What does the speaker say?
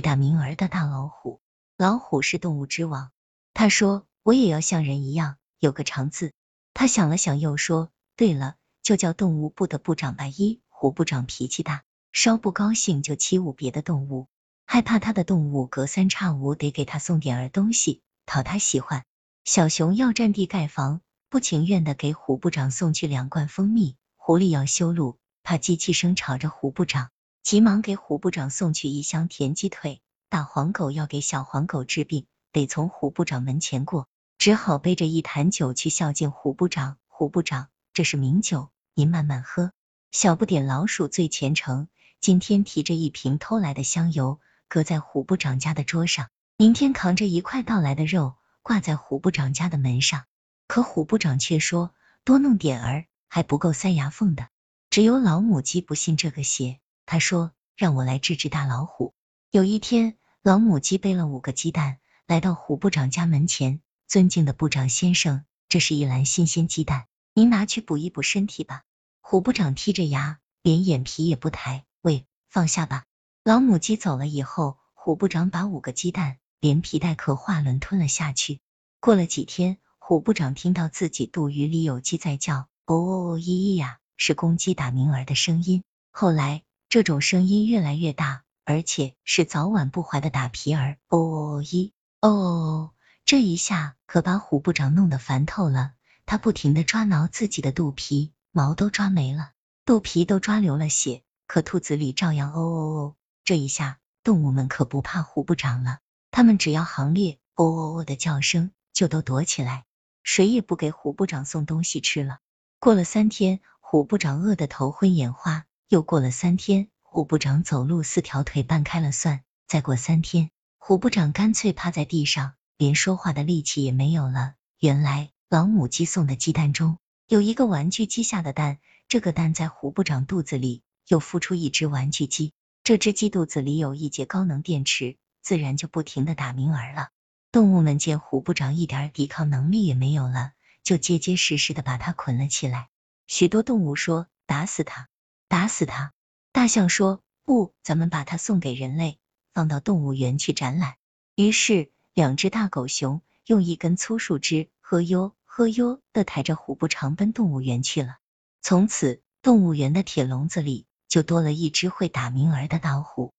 打鸣儿的大老虎。老虎是动物之王，他说我也要像人一样有个长字。他想了想，又说对了，就叫动物部的部长吧。一虎部长脾气大，稍不高兴就欺侮别的动物，害怕他的动物隔三差五得给他送点儿东西讨他喜欢。小熊要占地盖房，不情愿的给虎部长送去两罐蜂蜜。狐狸要修路，怕机器声吵着虎部长，急忙给虎部长送去一箱田鸡腿。大黄狗要给小黄狗治病，得从虎部长门前过，只好背着一坛酒去孝敬虎部长。虎部长，这是名酒，您慢慢喝。小不点老鼠最虔诚，今天提着一瓶偷来的香油，搁在虎部长家的桌上，明天扛着一块盗来的肉，挂在虎部长家的门上。可虎部长却说，多弄点儿。还不够塞牙缝的，只有老母鸡不信这个邪。他说：“让我来治治大老虎。”有一天，老母鸡背了五个鸡蛋来到虎部长家门前。尊敬的部长先生，这是一篮新鲜鸡蛋，您拿去补一补身体吧。虎部长剔着牙，连眼皮也不抬。喂，放下吧。老母鸡走了以后，虎部长把五个鸡蛋连皮带壳化轮吞了下去。过了几天，虎部长听到自己肚鱼里有鸡在叫。哦哦哦！咿咿呀，是公鸡打鸣儿的声音。后来，这种声音越来越大，而且是早晚不怀的打皮儿。哦哦哦！咦哦哦哦！这一下可把虎部长弄得烦透了，他不停的抓挠自己的肚皮，毛都抓没了，肚皮都抓流了血，可肚子里照样哦哦哦！这一下，动物们可不怕虎部长了，他们只要行列哦哦哦的叫声，就都躲起来，谁也不给虎部长送东西吃了。过了三天，虎部长饿得头昏眼花。又过了三天，虎部长走路四条腿半开了算。再过三天，虎部长干脆趴在地上，连说话的力气也没有了。原来老母鸡送的鸡蛋中有一个玩具鸡下的蛋，这个蛋在虎部长肚子里又孵出一只玩具鸡，这只鸡肚子里有一节高能电池，自然就不停的打鸣儿了。动物们见虎部长一点抵抗能力也没有了。就结结实实的把他捆了起来。许多动物说打死他，打死它。大象说不，咱们把它送给人类，放到动物园去展览。于是两只大狗熊用一根粗树枝，呵悠呵悠的抬着虎步长奔动物园去了。从此，动物园的铁笼子里就多了一只会打鸣儿的老虎。